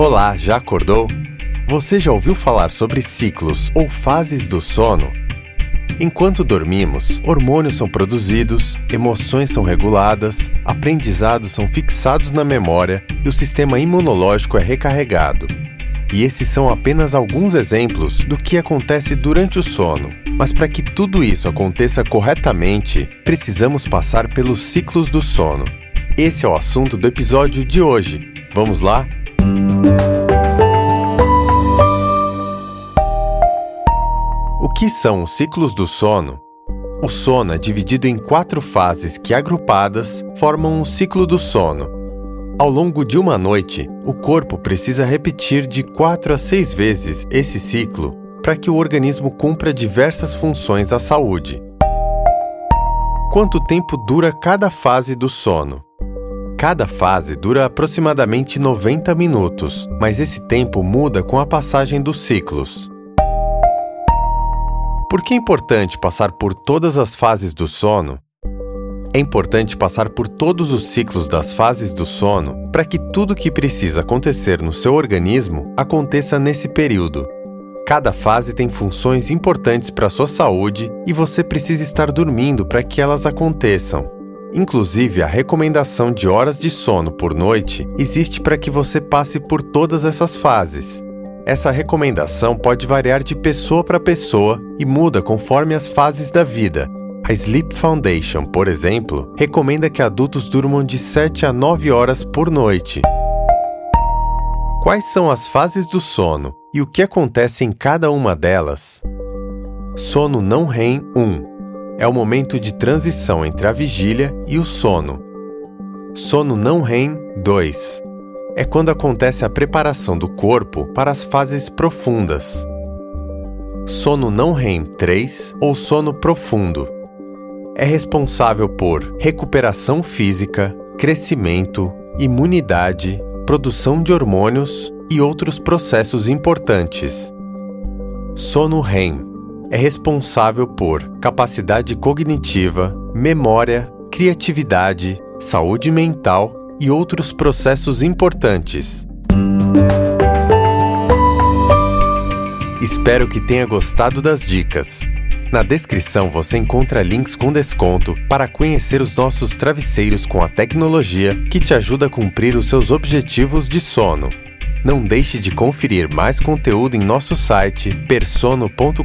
Olá, já acordou? Você já ouviu falar sobre ciclos ou fases do sono? Enquanto dormimos, hormônios são produzidos, emoções são reguladas, aprendizados são fixados na memória e o sistema imunológico é recarregado. E esses são apenas alguns exemplos do que acontece durante o sono. Mas para que tudo isso aconteça corretamente, precisamos passar pelos ciclos do sono. Esse é o assunto do episódio de hoje. Vamos lá? O que são os ciclos do sono? O sono é dividido em quatro fases que, agrupadas, formam um ciclo do sono. Ao longo de uma noite, o corpo precisa repetir de quatro a seis vezes esse ciclo para que o organismo cumpra diversas funções à saúde. Quanto tempo dura cada fase do sono? Cada fase dura aproximadamente 90 minutos, mas esse tempo muda com a passagem dos ciclos. Por que é importante passar por todas as fases do sono? É importante passar por todos os ciclos das fases do sono para que tudo o que precisa acontecer no seu organismo aconteça nesse período. Cada fase tem funções importantes para a sua saúde e você precisa estar dormindo para que elas aconteçam. Inclusive, a recomendação de horas de sono por noite existe para que você passe por todas essas fases. Essa recomendação pode variar de pessoa para pessoa e muda conforme as fases da vida. A Sleep Foundation, por exemplo, recomenda que adultos durmam de 7 a 9 horas por noite. Quais são as fases do sono e o que acontece em cada uma delas? Sono não REM 1 é o momento de transição entre a vigília e o sono. Sono não REM 2 é quando acontece a preparação do corpo para as fases profundas. Sono não REM 3 ou sono profundo é responsável por recuperação física, crescimento, imunidade, produção de hormônios e outros processos importantes. Sono REM é responsável por capacidade cognitiva, memória, criatividade, saúde mental e outros processos importantes. Espero que tenha gostado das dicas. Na descrição você encontra links com desconto para conhecer os nossos travesseiros com a tecnologia que te ajuda a cumprir os seus objetivos de sono. Não deixe de conferir mais conteúdo em nosso site persono.com.br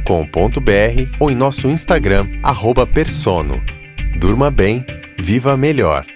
ou em nosso Instagram, @persono. Durma bem, viva melhor.